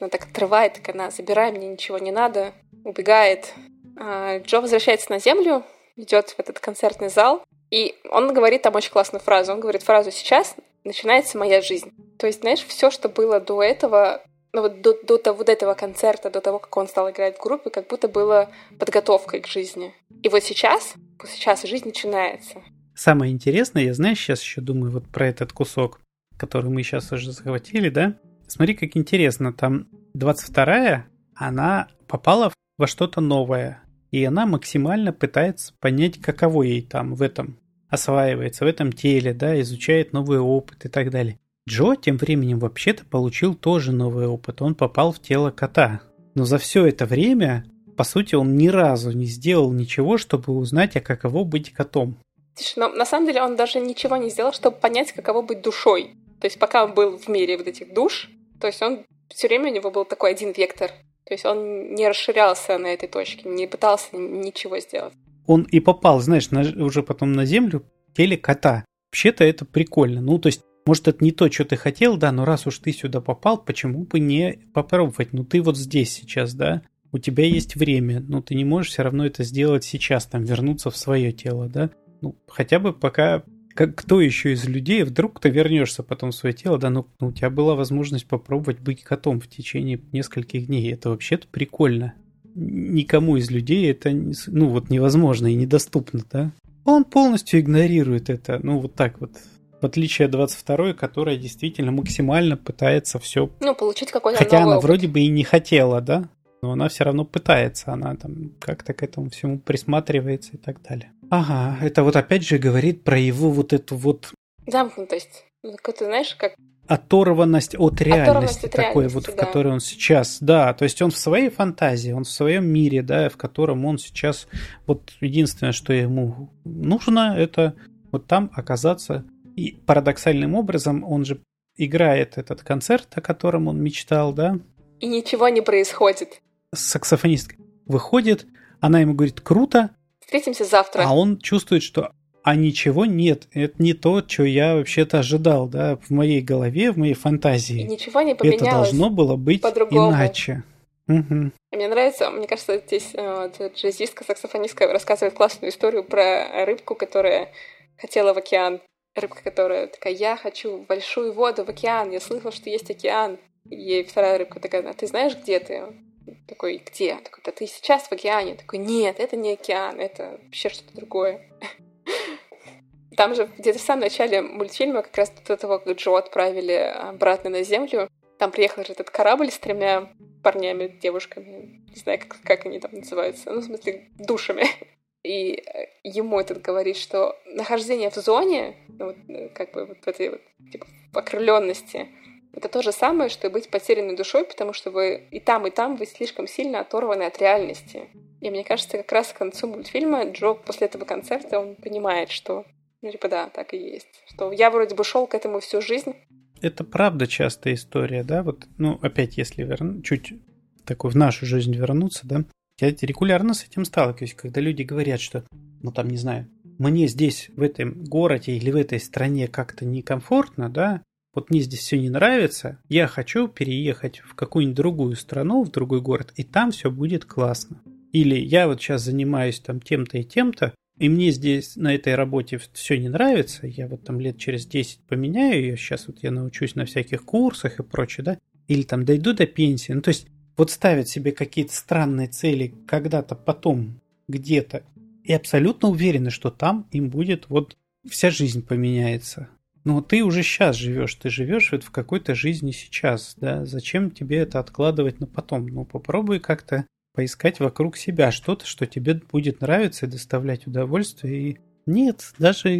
Speaker 1: она так отрывает, так она забирай, мне ничего не надо, убегает. А Джо возвращается на землю, идет в этот концертный зал, и он говорит там очень классную фразу. Он говорит фразу «Сейчас начинается моя жизнь». То есть, знаешь, все, что было до этого, ну вот до, до, до вот этого концерта, до того, как он стал играть в группе, как будто было подготовкой к жизни. И вот сейчас, сейчас жизнь начинается.
Speaker 2: Самое интересное, я, знаешь, сейчас еще думаю вот про этот кусок, который мы сейчас уже захватили, да? Смотри, как интересно, там 22-я, она попала во что-то новое, и она максимально пытается понять, каково ей там в этом осваивается, в этом теле, да, изучает новый опыт и так далее. Джо тем временем вообще-то получил тоже новый опыт. Он попал в тело кота. Но за все это время, по сути, он ни разу не сделал ничего, чтобы узнать, а каково быть котом.
Speaker 1: Но на самом деле он даже ничего не сделал, чтобы понять, каково быть душой. То есть пока он был в мире вот этих душ, то есть он все время у него был такой один вектор. То есть он не расширялся на этой точке, не пытался ничего сделать.
Speaker 2: Он и попал, знаешь, на, уже потом на землю в теле кота. Вообще-то это прикольно. Ну, то есть может, это не то, что ты хотел, да, но раз уж ты сюда попал, почему бы не попробовать? Ну, ты вот здесь сейчас, да, у тебя есть время, но ты не можешь все равно это сделать сейчас, там, вернуться в свое тело, да? Ну, хотя бы пока как, кто еще из людей, вдруг ты вернешься потом в свое тело, да, ну, ну у тебя была возможность попробовать быть котом в течение нескольких дней. Это вообще-то прикольно. Никому из людей это, ну, вот невозможно и недоступно, да? Он полностью игнорирует это, ну, вот так вот в отличие от 22 которая действительно максимально пытается все...
Speaker 1: Ну, получить какой-то
Speaker 2: Хотя она
Speaker 1: опыт.
Speaker 2: вроде бы и не хотела, да? но она все равно пытается, она там как-то к этому всему присматривается и так далее. Ага, это вот опять же говорит про его вот эту вот...
Speaker 1: Замкнутость. Ну, ты знаешь, как
Speaker 2: оторванность от реальности, оторванность от такой реальности, вот, да. в которой он сейчас, да, то есть он в своей фантазии, он в своем мире, да, в котором он сейчас, вот единственное, что ему нужно, это вот там оказаться, и парадоксальным образом он же играет этот концерт, о котором он мечтал, да.
Speaker 1: И ничего не происходит.
Speaker 2: Саксофонистка выходит, она ему говорит, круто.
Speaker 1: Встретимся завтра.
Speaker 2: А он чувствует, что а ничего нет. Это не то, что я вообще-то ожидал, да, в моей голове, в моей фантазии. И
Speaker 1: ничего не поменялось.
Speaker 2: Это должно было быть иначе. Угу.
Speaker 1: Мне нравится, мне кажется, здесь э, джазистка, саксофонистка рассказывает классную историю про рыбку, которая хотела в океан. Рыбка, которая такая, я хочу большую воду, в океан, я слышала, что есть океан. И вторая рыбка такая, а ты знаешь, где ты? Такой, где? Такой, да ты сейчас в океане. Такой, нет, это не океан, это вообще что-то другое. Там же где-то в самом начале мультфильма, как раз до того, как Джо отправили обратно на Землю, там приехал же этот корабль с тремя парнями, девушками, не знаю, как, как они там называются, ну, в смысле, душами. И э, ему этот говорит, что нахождение в зоне, ну, вот, э, как бы вот в этой вот, типа, окрыленности, это то же самое, что и быть потерянной душой, потому что вы и там, и там вы слишком сильно оторваны от реальности. И мне кажется, как раз к концу мультфильма Джо после этого концерта, он понимает, что, ну, типа, да, так и есть. Что я вроде бы шел к этому всю жизнь.
Speaker 2: Это правда частая история, да? Вот, ну, опять, если верну, чуть такой в нашу жизнь вернуться, да? Я регулярно с этим сталкиваюсь, когда люди говорят, что, ну, там, не знаю, мне здесь, в этом городе или в этой стране как-то некомфортно, да, вот мне здесь все не нравится, я хочу переехать в какую-нибудь другую страну, в другой город, и там все будет классно. Или я вот сейчас занимаюсь там тем-то и тем-то, и мне здесь на этой работе все не нравится, я вот там лет через 10 поменяю ее, сейчас вот я научусь на всяких курсах и прочее, да, или там дойду до пенсии. Ну, то есть вот ставят себе какие-то странные цели когда-то потом, где-то, и абсолютно уверены, что там им будет вот вся жизнь поменяется. Но ты уже сейчас живешь, ты живешь вот в какой-то жизни сейчас, да, зачем тебе это откладывать на потом? Ну, попробуй как-то поискать вокруг себя что-то, что тебе будет нравиться и доставлять удовольствие. И нет, даже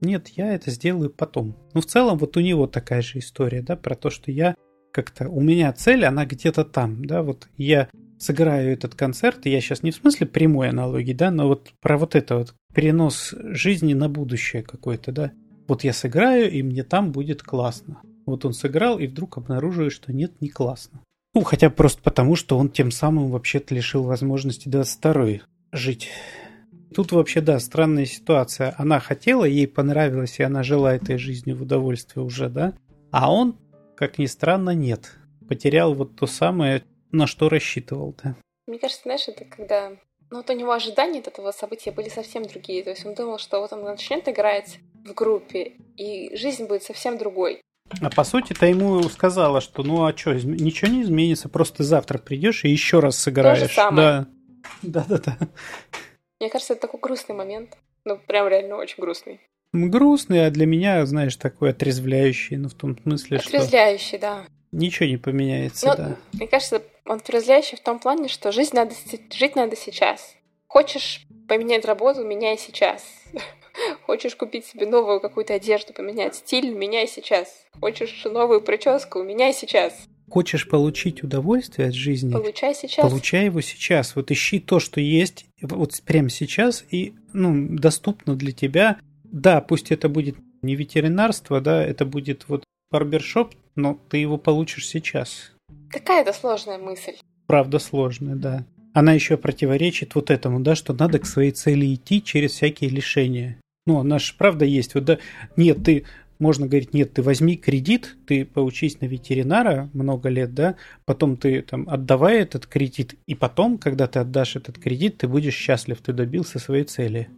Speaker 2: нет, я это сделаю потом. Ну, в целом, вот у него такая же история, да, про то, что я как-то, у меня цель, она где-то там, да, вот я сыграю этот концерт, и я сейчас не в смысле прямой аналогии, да, но вот про вот это вот перенос жизни на будущее какой-то, да вот я сыграю, и мне там будет классно. Вот он сыграл, и вдруг обнаруживает, что нет, не классно. Ну, хотя просто потому, что он тем самым вообще-то лишил возможности 22 жить. Тут вообще, да, странная ситуация. Она хотела, ей понравилось, и она жила этой жизнью в удовольствии уже, да? А он, как ни странно, нет. Потерял вот то самое, на что рассчитывал, да.
Speaker 1: Мне кажется, знаешь, это когда... Ну, вот у него ожидания от этого события были совсем другие. То есть он думал, что вот он начнет играть в группе, и жизнь будет совсем другой.
Speaker 2: А по сути-то ему сказала, что ну а что, ничего не изменится, просто завтра придешь и еще раз сыграешь. То же
Speaker 1: самое.
Speaker 2: Да. Да, да, да.
Speaker 1: Мне кажется, это такой грустный момент. Ну, прям реально очень грустный.
Speaker 2: Грустный, а для меня, знаешь, такой отрезвляющий, ну, в том смысле,
Speaker 1: отрезвляющий, что... Отрезвляющий, да.
Speaker 2: Ничего не поменяется, ну, да.
Speaker 1: Мне кажется, он отрезвляющий в том плане, что жизнь надо, жить надо сейчас. Хочешь поменять работу, меняй сейчас. Хочешь купить себе новую какую-то одежду, поменять стиль, меняй сейчас. Хочешь новую прическу, меняй сейчас.
Speaker 2: Хочешь получить удовольствие от жизни?
Speaker 1: Получай сейчас.
Speaker 2: Получай его сейчас. Вот ищи то, что есть вот прямо сейчас и ну, доступно для тебя. Да, пусть это будет не ветеринарство, да, это будет вот барбершоп, но ты его получишь сейчас.
Speaker 1: Какая-то сложная мысль.
Speaker 2: Правда сложная, да. Она еще противоречит вот этому, да, что надо к своей цели идти через всякие лишения. Ну, она же правда есть. Вот да, нет, ты, можно говорить, нет, ты возьми кредит, ты поучись на ветеринара много лет, да, потом ты там отдавай этот кредит, и потом, когда ты отдашь этот кредит, ты будешь счастлив, ты добился своей цели.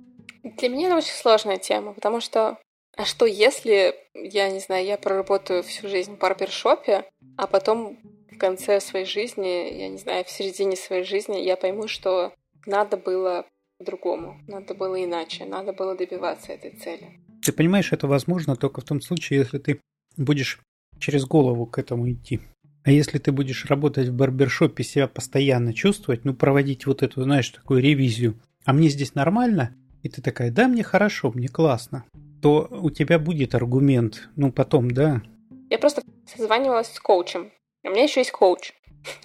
Speaker 1: Для меня это очень сложная тема, потому что а что если, я не знаю, я проработаю всю жизнь в барбершопе, а потом в конце своей жизни, я не знаю, в середине своей жизни я пойму, что надо было по-другому. Надо было иначе. Надо было добиваться этой цели.
Speaker 2: Ты понимаешь, это возможно только в том случае, если ты будешь через голову к этому идти. А если ты будешь работать в барбершопе, себя постоянно чувствовать, ну, проводить вот эту, знаешь, такую ревизию, а мне здесь нормально, и ты такая, да, мне хорошо, мне классно, то у тебя будет аргумент, ну, потом, да.
Speaker 1: Я просто созванивалась с коучем. У меня еще есть коуч.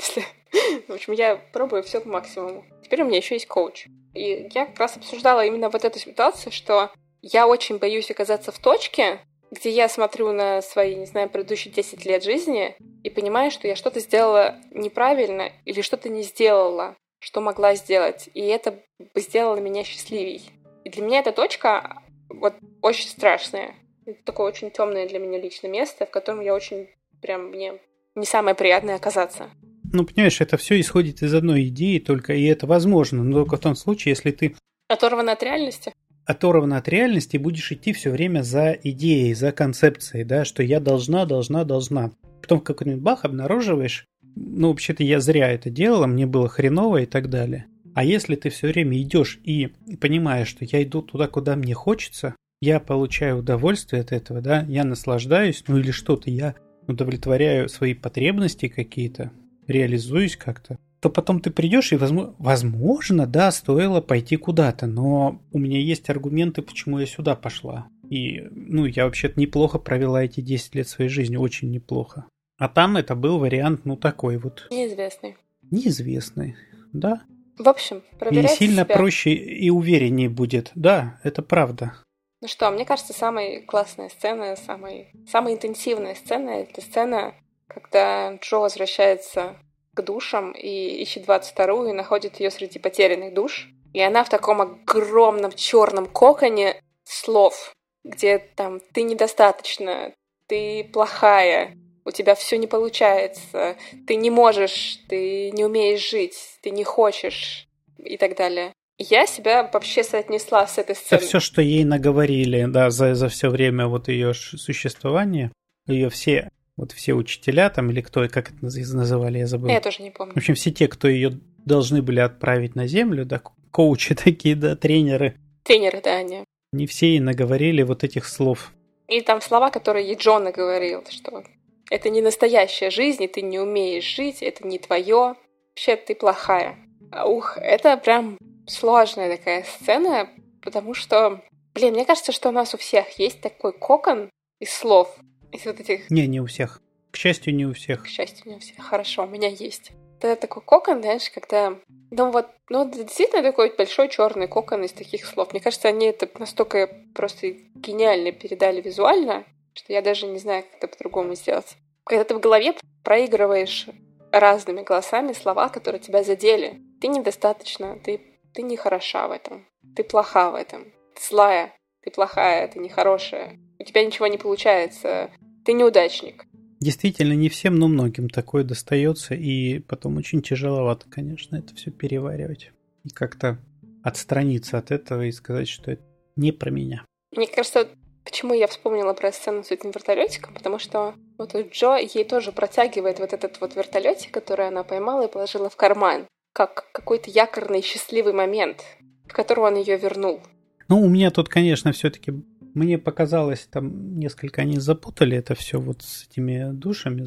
Speaker 1: В общем, я пробую все по максимуму. Теперь у меня еще есть коуч. И я как раз обсуждала именно вот эту ситуацию, что я очень боюсь оказаться в точке, где я смотрю на свои, не знаю, предыдущие 10 лет жизни и понимаю, что я что-то сделала неправильно или что-то не сделала, что могла сделать. И это бы сделало меня счастливей. И для меня эта точка вот очень страшная. Это такое очень темное для меня личное место, в котором я очень прям мне не самое приятное оказаться.
Speaker 2: Ну, понимаешь, это все исходит из одной идеи только, и это возможно, но только в том случае, если ты...
Speaker 1: Оторван от реальности?
Speaker 2: оторвана от реальности и будешь идти все время за идеей, за концепцией, да, что я должна, должна, должна. Потом в какой-нибудь бах обнаруживаешь, ну, вообще-то я зря это делала, мне было хреново и так далее. А если ты все время идешь и понимаешь, что я иду туда, куда мне хочется, я получаю удовольствие от этого, да, я наслаждаюсь, ну или что-то, я удовлетворяю свои потребности какие-то, реализуюсь как-то, то потом ты придешь и, возможно, возможно, да, стоило пойти куда-то, но у меня есть аргументы, почему я сюда пошла. И, ну, я вообще-то неплохо провела эти 10 лет своей жизни, очень неплохо. А там это был вариант, ну, такой вот.
Speaker 1: Неизвестный.
Speaker 2: Неизвестный, да.
Speaker 1: В общем, проверяйте
Speaker 2: И сильно
Speaker 1: себя.
Speaker 2: проще и увереннее будет. Да, это правда.
Speaker 1: Ну что, мне кажется, самая классная сцена, самая, самая интенсивная сцена — это сцена, когда Джо возвращается к душам и ищет 22-ю и находит ее среди потерянных душ. И она в таком огромном черном коконе слов, где там ты недостаточно, ты плохая, у тебя все не получается, ты не можешь, ты не умеешь жить, ты не хочешь и так далее. Я себя вообще соотнесла с этой сценой.
Speaker 2: Это все, что ей наговорили, да, за, за все время вот ее существования, ее все вот все учителя там, или кто, как это называли, я забыл.
Speaker 1: Я тоже не помню.
Speaker 2: В общем, все те, кто ее должны были отправить на землю, да, коучи такие, да, тренеры.
Speaker 1: Тренеры, да, они.
Speaker 2: Не все и наговорили вот этих слов.
Speaker 1: И там слова, которые ей Джон говорил, что это не настоящая жизнь, и ты не умеешь жить, это не твое, вообще ты плохая. Ух, это прям сложная такая сцена, потому что, блин, мне кажется, что у нас у всех есть такой кокон из слов, из вот этих...
Speaker 2: Не, не у всех. К счастью, не у всех.
Speaker 1: К счастью, не у всех. Хорошо, у меня есть. Это такой кокон, знаешь, когда... Ну вот, ну действительно такой большой черный кокон из таких слов. Мне кажется, они это настолько просто гениально передали визуально, что я даже не знаю, как это по-другому сделать. Когда ты в голове проигрываешь разными голосами слова, которые тебя задели. Ты недостаточно, ты, ты не хороша в этом, ты плоха в этом, ты злая, ты плохая, ты нехорошая, у тебя ничего не получается, ты неудачник.
Speaker 2: Действительно, не всем, но многим такое достается, и потом очень тяжеловато, конечно, это все переваривать. И как-то отстраниться от этого и сказать, что это не про меня.
Speaker 1: Мне кажется, почему я вспомнила про сцену с этим вертолетиком, потому что вот Джо ей тоже протягивает вот этот вот вертолетик, который она поймала и положила в карман, как какой-то якорный счастливый момент, в который он ее вернул.
Speaker 2: Ну, у меня тут, конечно, все-таки мне показалось, там несколько они запутали это все вот с этими душами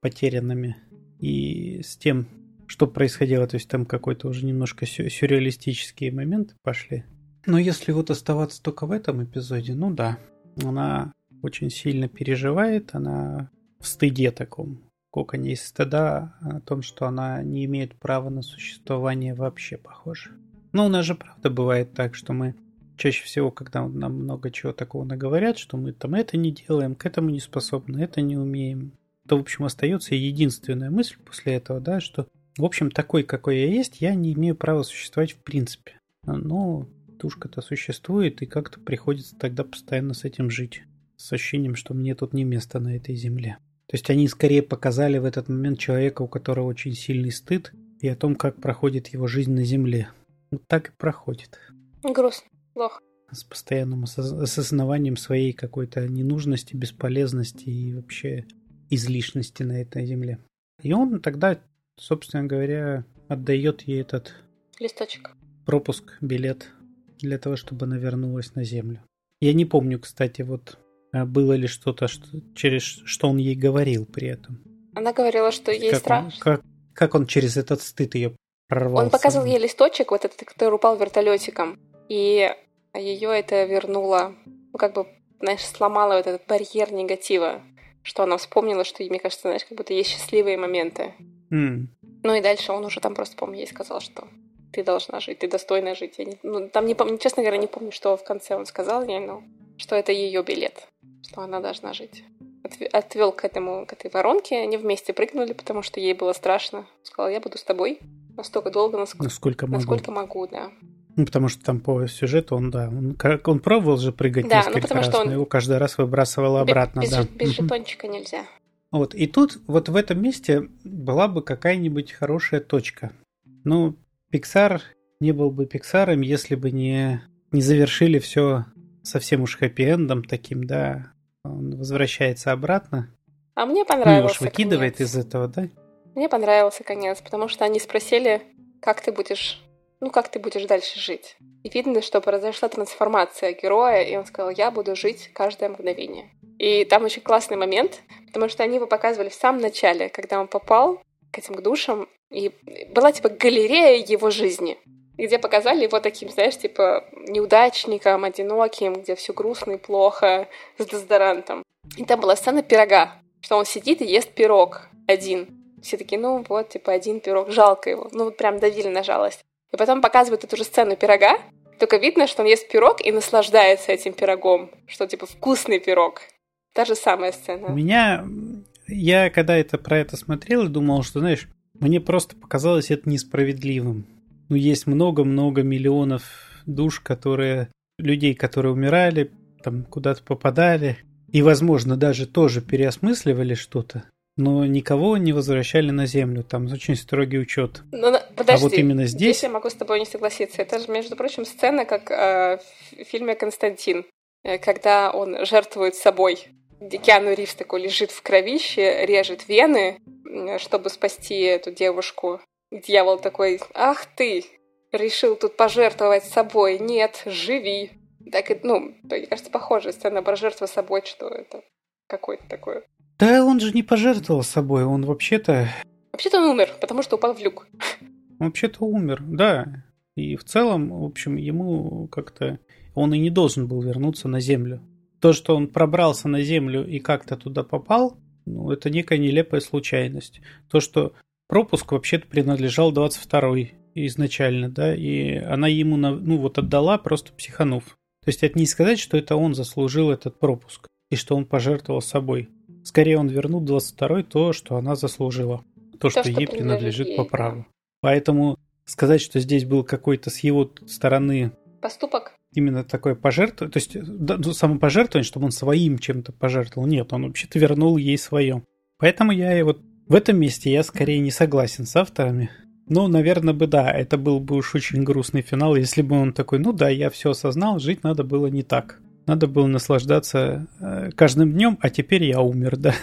Speaker 2: потерянными и с тем, что происходило. То есть там какой-то уже немножко сюрреалистические моменты пошли. Но если вот оставаться только в этом эпизоде, ну да, она очень сильно переживает, она в стыде таком, коконе из стыда о том, что она не имеет права на существование вообще, похоже. Но у нас же правда бывает так, что мы чаще всего, когда нам много чего такого наговорят, что мы там это не делаем, к этому не способны, это не умеем, то, в общем, остается единственная мысль после этого, да, что, в общем, такой, какой я есть, я не имею права существовать в принципе. Но тушка-то существует, и как-то приходится тогда постоянно с этим жить. С ощущением, что мне тут не место на этой земле. То есть они скорее показали в этот момент человека, у которого очень сильный стыд, и о том, как проходит его жизнь на земле. Вот так и проходит.
Speaker 1: Грустно. Плохо.
Speaker 2: С постоянным осознаванием своей какой-то ненужности, бесполезности и вообще излишности на этой земле. И он тогда, собственно говоря, отдает ей этот
Speaker 1: листочек.
Speaker 2: Пропуск, билет для того, чтобы она вернулась на землю. Я не помню, кстати, вот а было ли что-то, что, через что он ей говорил при этом.
Speaker 1: Она говорила, что ей
Speaker 2: как
Speaker 1: страшно.
Speaker 2: Он, как, как он через этот стыд ее прорвался?
Speaker 1: Он показывал ей листочек, вот этот, который упал вертолетиком. И ее это вернуло, ну, как бы, знаешь, сломало вот этот барьер негатива. Что она вспомнила, что, мне кажется, знаешь, как будто есть счастливые моменты.
Speaker 2: Mm.
Speaker 1: Ну и дальше он уже там просто, по-моему, ей сказал, что ты должна жить, ты достойна жить. Я не, ну, там, не помню, честно говоря, не помню, что в конце он сказал ей, но что это ее билет, что она должна жить. Отвел к этому, к этой воронке, они вместе прыгнули, потому что ей было страшно. Сказал, я буду с тобой настолько долго, насколько,
Speaker 2: насколько могу.
Speaker 1: Насколько могу, да.
Speaker 2: Ну, потому что там по сюжету он, да, он, как, он пробовал же прыгать да, ну, несколько ну, раз, что он... но его каждый раз выбрасывало обратно,
Speaker 1: без,
Speaker 2: да.
Speaker 1: Без жетончика нельзя.
Speaker 2: Вот, и тут вот в этом месте была бы какая-нибудь хорошая точка. Ну, Pixar не был бы Пиксаром, если бы не, не завершили все совсем уж хэппи-эндом таким, да. Он возвращается обратно.
Speaker 1: А мне понравился
Speaker 2: Ну, уж выкидывает конец. из этого, да?
Speaker 1: Мне понравился конец, потому что они спросили, как ты будешь, ну, как ты будешь дальше жить. И видно, что произошла трансформация героя, и он сказал, я буду жить каждое мгновение. И там очень классный момент, потому что они его показывали в самом начале, когда он попал к этим душам, и была типа галерея его жизни где показали его таким, знаешь, типа неудачником, одиноким, где все грустно и плохо, с дезодорантом. И там была сцена пирога, что он сидит и ест пирог один. Все такие, ну вот, типа, один пирог, жалко его. Ну вот прям давили на жалость. И потом показывают эту же сцену пирога, только видно, что он ест пирог и наслаждается этим пирогом, что типа вкусный пирог. Та же самая сцена.
Speaker 2: У меня, я когда это про это смотрел, думал, что, знаешь, мне просто показалось это несправедливым ну, есть много-много миллионов душ, которые людей, которые умирали, там куда-то попадали, и, возможно, даже тоже переосмысливали что-то, но никого не возвращали на Землю. Там очень строгий учет.
Speaker 1: Ну, подожди,
Speaker 2: а вот именно здесь...
Speaker 1: здесь я могу с тобой не согласиться. Это же, между прочим, сцена, как э, в фильме «Константин», э, когда он жертвует собой. Где Киану Ривз такой лежит в кровище, режет вены, чтобы спасти эту девушку. Дьявол такой, ах ты, решил тут пожертвовать собой. Нет, живи. Так, ну, мне кажется, похожая сцена про жертву собой, что это какое-то такое.
Speaker 2: Да он же не пожертвовал собой, он вообще-то...
Speaker 1: Вообще-то он умер, потому что упал в люк.
Speaker 2: Вообще-то умер, да. И в целом, в общем, ему как-то... Он и не должен был вернуться на Землю. То, что он пробрался на Землю и как-то туда попал, ну, это некая нелепая случайность. То, что пропуск вообще-то принадлежал 22-й изначально, да, и она ему, ну, вот отдала, просто психанув. То есть это не сказать, что это он заслужил этот пропуск и что он пожертвовал собой. Скорее он вернул 22-й то, что она заслужила. То, то что, что ей принадлежит ей, по праву. Поэтому сказать, что здесь был какой-то с его стороны...
Speaker 1: Поступок?
Speaker 2: Именно такое пожертвование, то есть да, ну, самопожертвование, чтобы он своим чем-то пожертвовал. Нет, он вообще-то вернул ей свое. Поэтому я и вот в этом месте я скорее не согласен с авторами. Ну, наверное бы да, это был бы уж очень грустный финал, если бы он такой, ну да, я все осознал, жить надо было не так. Надо было наслаждаться э, каждым днем, а теперь я умер, да.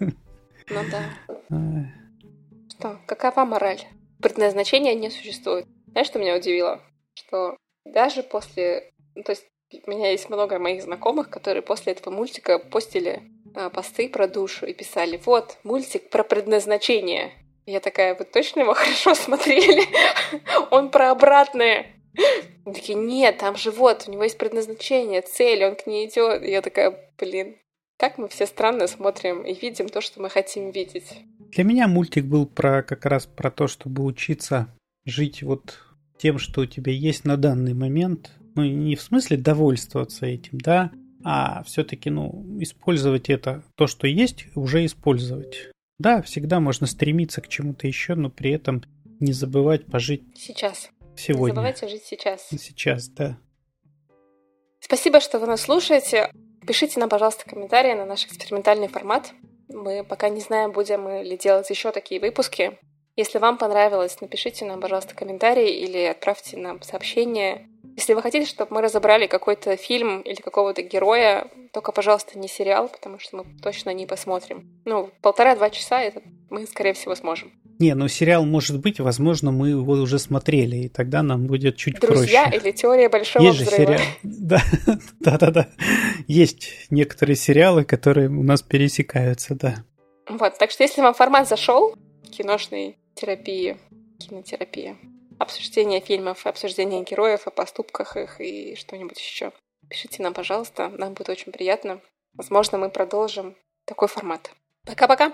Speaker 1: Ну да. Что, какова мораль? Предназначения не существует. Знаешь, что меня удивило? Что даже после... Ну, то есть у меня есть много моих знакомых, которые после этого мультика постили а, посты про душу и писали, вот, мультик про предназначение. Я такая, вы точно его хорошо смотрели? Он про обратное. Такие, нет, там же вот, у него есть предназначение, цель, он к ней идет. Я такая, блин, как мы все странно смотрим и видим то, что мы хотим видеть.
Speaker 2: Для меня мультик был про как раз про то, чтобы учиться жить вот тем, что у тебя есть на данный момент. Ну, не в смысле довольствоваться этим, да, а все-таки, ну, использовать это, то, что есть, уже использовать. Да, всегда можно стремиться к чему-то еще, но при этом не забывать пожить
Speaker 1: сейчас.
Speaker 2: Сегодня.
Speaker 1: Не забывайте жить сейчас.
Speaker 2: Сейчас, да.
Speaker 1: Спасибо, что вы нас слушаете. Пишите нам, пожалуйста, комментарии на наш экспериментальный формат. Мы пока не знаем, будем мы ли делать еще такие выпуски. Если вам понравилось, напишите нам, пожалуйста, комментарий или отправьте нам сообщение. Если вы хотите, чтобы мы разобрали какой-то фильм или какого-то героя, только, пожалуйста, не сериал, потому что мы точно не посмотрим. Ну, полтора-два часа это мы, скорее всего, сможем.
Speaker 2: Не, ну сериал может быть, возможно, мы его уже смотрели, и тогда нам будет чуть
Speaker 1: Друзья
Speaker 2: проще.
Speaker 1: или теория большого
Speaker 2: Есть
Speaker 1: взрыва.
Speaker 2: же сериал. Да, да, да, да. Есть некоторые сериалы, которые у нас пересекаются, да.
Speaker 1: Вот, так что если вам формат зашел, киношной терапии, кинотерапия, обсуждение фильмов, обсуждение героев, о поступках их и что-нибудь еще, пишите нам, пожалуйста, нам будет очень приятно. Возможно, мы продолжим такой формат. Пока-пока!